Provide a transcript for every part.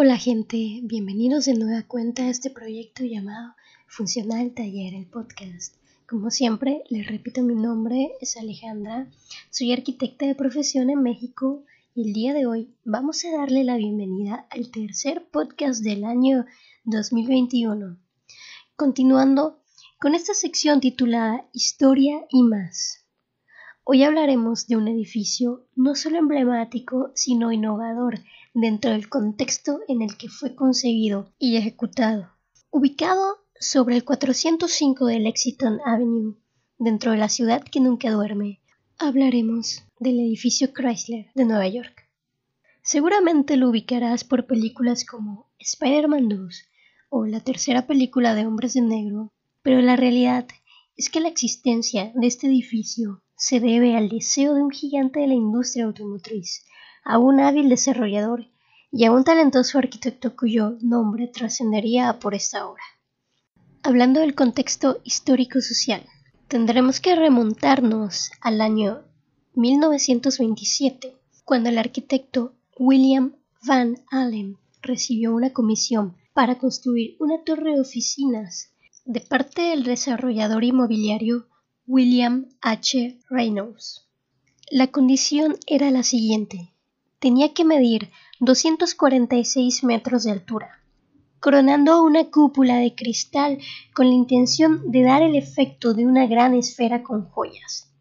Hola gente, bienvenidos de nueva cuenta a este proyecto llamado Funcional Taller, el podcast. Como siempre, les repito mi nombre, es Alejandra, soy arquitecta de profesión en México y el día de hoy vamos a darle la bienvenida al tercer podcast del año 2021. Continuando con esta sección titulada Historia y más. Hoy hablaremos de un edificio no solo emblemático, sino innovador dentro del contexto en el que fue concebido y ejecutado. Ubicado sobre el 405 de Lexington Avenue, dentro de la ciudad que nunca duerme, hablaremos del edificio Chrysler de Nueva York. Seguramente lo ubicarás por películas como Spider-Man 2 o la tercera película de Hombres de Negro, pero la realidad es que la existencia de este edificio se debe al deseo de un gigante de la industria automotriz, a un hábil desarrollador y a un talentoso arquitecto cuyo nombre trascendería por esta obra. Hablando del contexto histórico-social, tendremos que remontarnos al año 1927, cuando el arquitecto William Van Allen recibió una comisión para construir una torre de oficinas de parte del desarrollador inmobiliario William H. Reynolds. La condición era la siguiente. Tenía que medir 246 metros de altura, coronando una cúpula de cristal con la intención de dar el efecto de una gran esfera con joyas.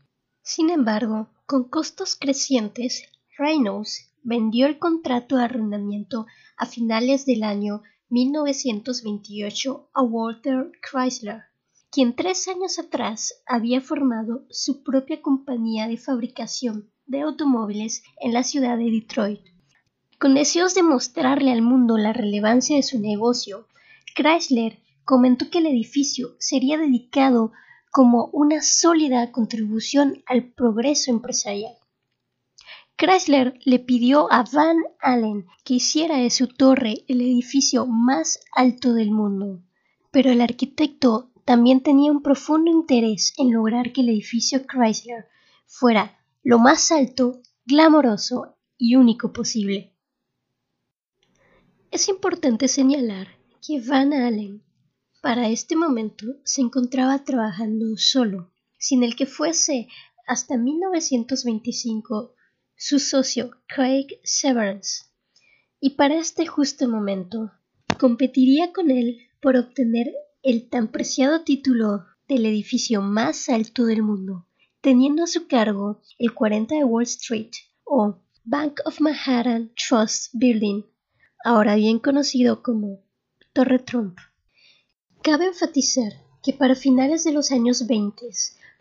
Sin embargo, con costos crecientes, Reynolds vendió el contrato de arrendamiento a finales del año 1928 a Walter Chrysler, quien tres años atrás había formado su propia compañía de fabricación de automóviles en la ciudad de Detroit. Con deseos de mostrarle al mundo la relevancia de su negocio, Chrysler comentó que el edificio sería dedicado como una sólida contribución al progreso empresarial. Chrysler le pidió a Van Allen que hiciera de su torre el edificio más alto del mundo, pero el arquitecto también tenía un profundo interés en lograr que el edificio Chrysler fuera lo más alto, glamoroso y único posible. Es importante señalar que Van Allen para este momento se encontraba trabajando solo, sin el que fuese hasta 1925 su socio Craig Severance, y para este justo momento competiría con él por obtener el tan preciado título del edificio más alto del mundo, teniendo a su cargo el 40 de Wall Street o Bank of Manhattan Trust Building, ahora bien conocido como Torre Trump. Cabe enfatizar que para finales de los años 20,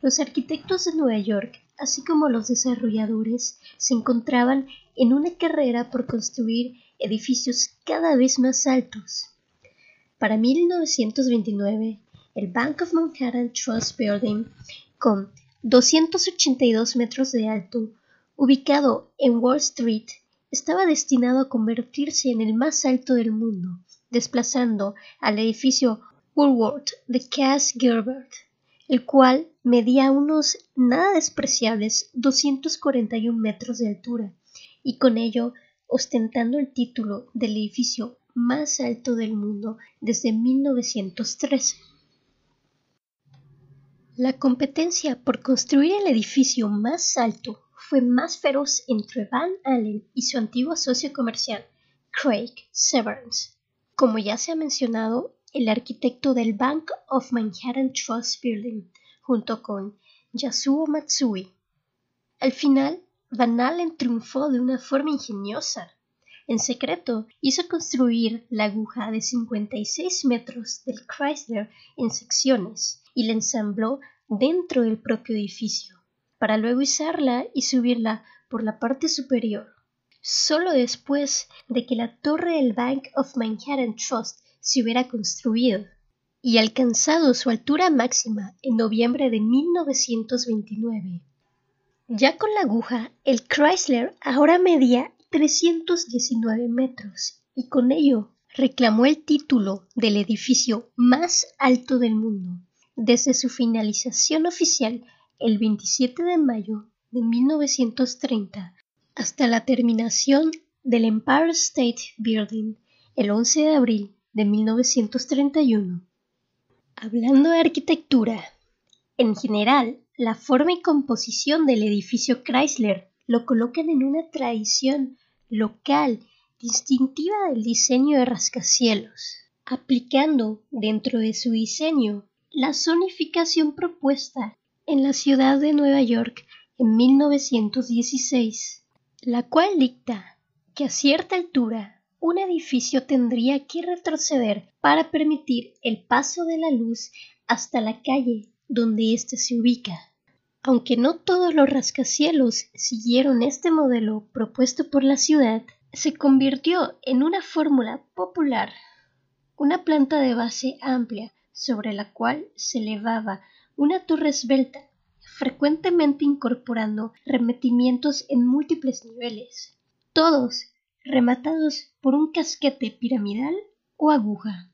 los arquitectos de Nueva York así como los desarrolladores, se encontraban en una carrera por construir edificios cada vez más altos. Para 1929, el Bank of Manhattan Trust Building, con 282 metros de alto, ubicado en Wall Street, estaba destinado a convertirse en el más alto del mundo, desplazando al edificio Woolworth de Cass Gilbert el cual medía unos nada despreciables 241 metros de altura y con ello ostentando el título del edificio más alto del mundo desde 1913. La competencia por construir el edificio más alto fue más feroz entre Van Allen y su antiguo socio comercial, Craig Severance. Como ya se ha mencionado, el arquitecto del Bank of Manhattan Trust Building, junto con Yasuo Matsui. Al final, Van Allen triunfó de una forma ingeniosa. En secreto, hizo construir la aguja de 56 metros del Chrysler en secciones y la ensambló dentro del propio edificio, para luego izarla y subirla por la parte superior. Solo después de que la torre del Bank of Manhattan Trust se hubiera construido y alcanzado su altura máxima en noviembre de 1929. Ya con la aguja, el Chrysler ahora medía 319 metros y con ello reclamó el título del edificio más alto del mundo desde su finalización oficial el 27 de mayo de 1930 hasta la terminación del Empire State Building el 11 de abril de 1931. Hablando de arquitectura, en general, la forma y composición del edificio Chrysler lo colocan en una tradición local distintiva del diseño de rascacielos, aplicando dentro de su diseño la zonificación propuesta en la ciudad de Nueva York en 1916, la cual dicta que a cierta altura un edificio tendría que retroceder para permitir el paso de la luz hasta la calle donde éste se ubica. Aunque no todos los rascacielos siguieron este modelo propuesto por la ciudad, se convirtió en una fórmula popular, una planta de base amplia sobre la cual se elevaba una torre esbelta, frecuentemente incorporando remetimientos en múltiples niveles, todos rematados por un casquete piramidal o aguja.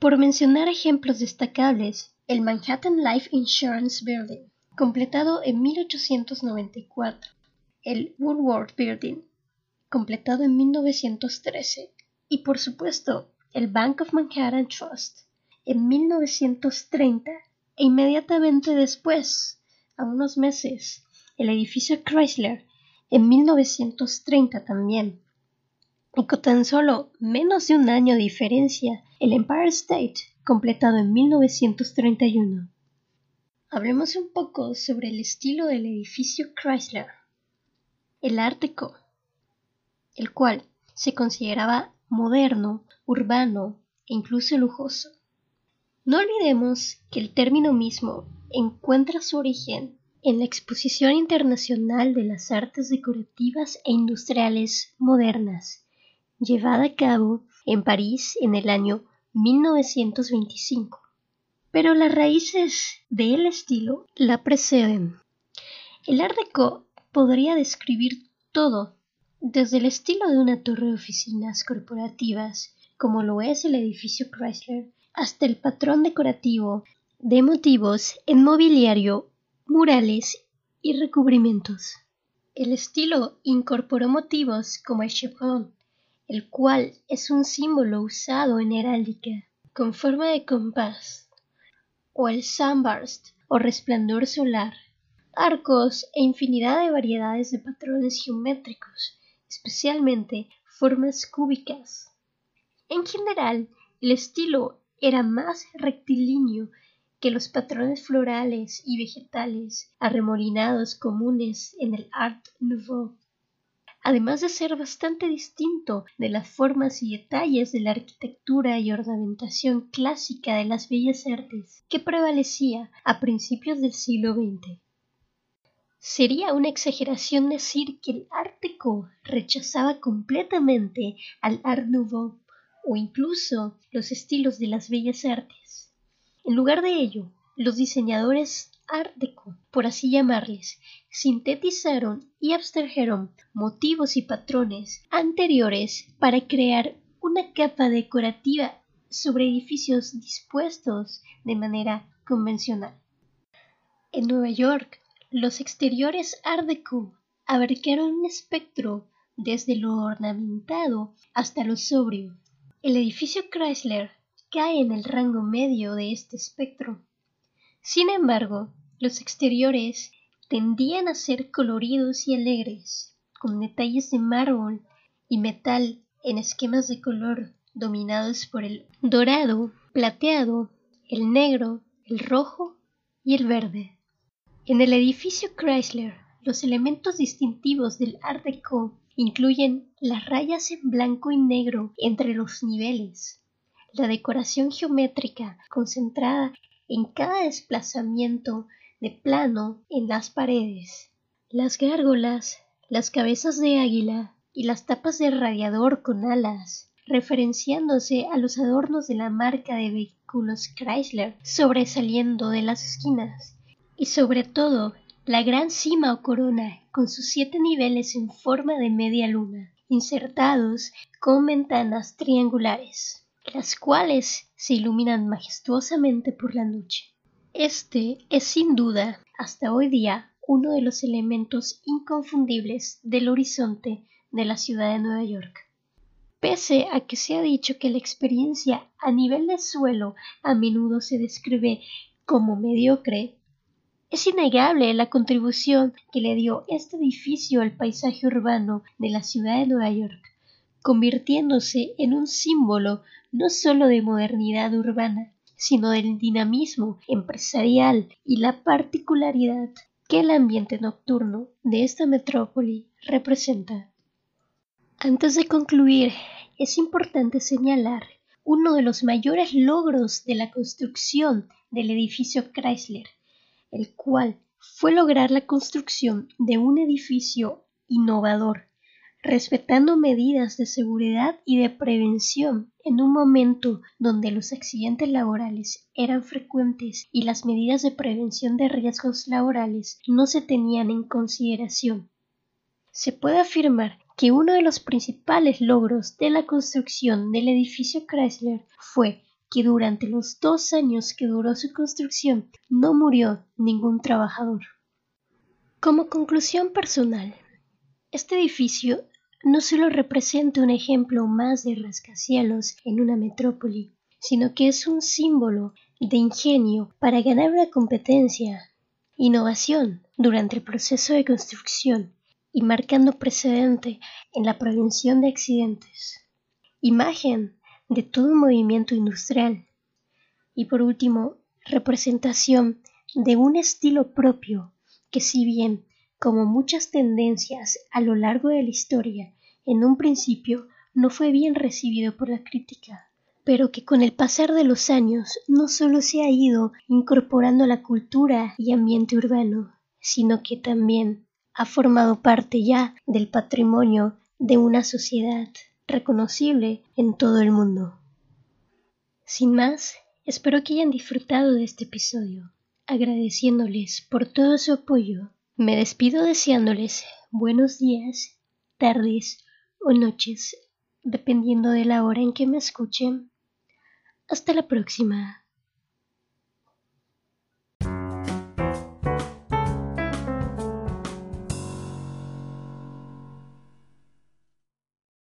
Por mencionar ejemplos destacables, el Manhattan Life Insurance Building, completado en 1894, el Woolworth Building, completado en 1913, y por supuesto el Bank of Manhattan Trust, en 1930 e inmediatamente después, a unos meses, el edificio Chrysler, en 1930 también. Y con tan solo menos de un año de diferencia, el Empire State, completado en 1931. Hablemos un poco sobre el estilo del edificio Chrysler, el Art el cual se consideraba moderno, urbano e incluso lujoso. No olvidemos que el término mismo encuentra su origen en la Exposición Internacional de las Artes Decorativas e Industriales Modernas, llevada a cabo en París en el año 1925. Pero las raíces del estilo la preceden. El Art podría describir todo, desde el estilo de una torre de oficinas corporativas, como lo es el edificio Chrysler, hasta el patrón decorativo de motivos en mobiliario, murales y recubrimientos. El estilo incorporó motivos como el chevron, el cual es un símbolo usado en heráldica con forma de compás, o el sunburst o resplandor solar, arcos e infinidad de variedades de patrones geométricos, especialmente formas cúbicas. En general, el estilo era más rectilíneo que los patrones florales y vegetales arremolinados comunes en el Art Nouveau además de ser bastante distinto de las formas y detalles de la arquitectura y ornamentación clásica de las bellas artes que prevalecía a principios del siglo XX. Sería una exageración decir que el Art Deco rechazaba completamente al Art Nouveau o incluso los estilos de las bellas artes. En lugar de ello, los diseñadores Art Deco, por así llamarles, sintetizaron y abstrajeron motivos y patrones anteriores para crear una capa decorativa sobre edificios dispuestos de manera convencional. En Nueva York, los exteriores Art Deco abarcaron un espectro desde lo ornamentado hasta lo sobrio. El edificio Chrysler cae en el rango medio de este espectro. Sin embargo, los exteriores tendían a ser coloridos y alegres, con detalles de mármol y metal en esquemas de color dominados por el dorado, plateado, el negro, el rojo y el verde. En el edificio Chrysler, los elementos distintivos del Art Deco incluyen las rayas en blanco y negro entre los niveles, la decoración geométrica concentrada en cada desplazamiento de plano en las paredes, las gárgolas, las cabezas de águila y las tapas de radiador con alas, referenciándose a los adornos de la marca de vehículos Chrysler sobresaliendo de las esquinas, y sobre todo la gran cima o corona con sus siete niveles en forma de media luna, insertados con ventanas triangulares las cuales se iluminan majestuosamente por la noche. Este es sin duda, hasta hoy día, uno de los elementos inconfundibles del horizonte de la ciudad de Nueva York. Pese a que se ha dicho que la experiencia a nivel de suelo a menudo se describe como mediocre, es innegable la contribución que le dio este edificio al paisaje urbano de la ciudad de Nueva York, convirtiéndose en un símbolo no solo de modernidad urbana, sino del dinamismo empresarial y la particularidad que el ambiente nocturno de esta metrópoli representa. Antes de concluir, es importante señalar uno de los mayores logros de la construcción del edificio Chrysler, el cual fue lograr la construcción de un edificio innovador, respetando medidas de seguridad y de prevención en un momento donde los accidentes laborales eran frecuentes y las medidas de prevención de riesgos laborales no se tenían en consideración. Se puede afirmar que uno de los principales logros de la construcción del edificio Chrysler fue que durante los dos años que duró su construcción no murió ningún trabajador. Como conclusión personal, este edificio no solo representa un ejemplo más de rascacielos en una metrópoli, sino que es un símbolo de ingenio para ganar una competencia, innovación durante el proceso de construcción y marcando precedente en la prevención de accidentes, imagen de todo un movimiento industrial. Y por último representación de un estilo propio que si bien como muchas tendencias a lo largo de la historia en un principio no fue bien recibido por la crítica, pero que con el pasar de los años no solo se ha ido incorporando a la cultura y ambiente urbano, sino que también ha formado parte ya del patrimonio de una sociedad reconocible en todo el mundo. Sin más, espero que hayan disfrutado de este episodio, agradeciéndoles por todo su apoyo. Me despido deseándoles buenos días, tardes o noches, dependiendo de la hora en que me escuchen. Hasta la próxima.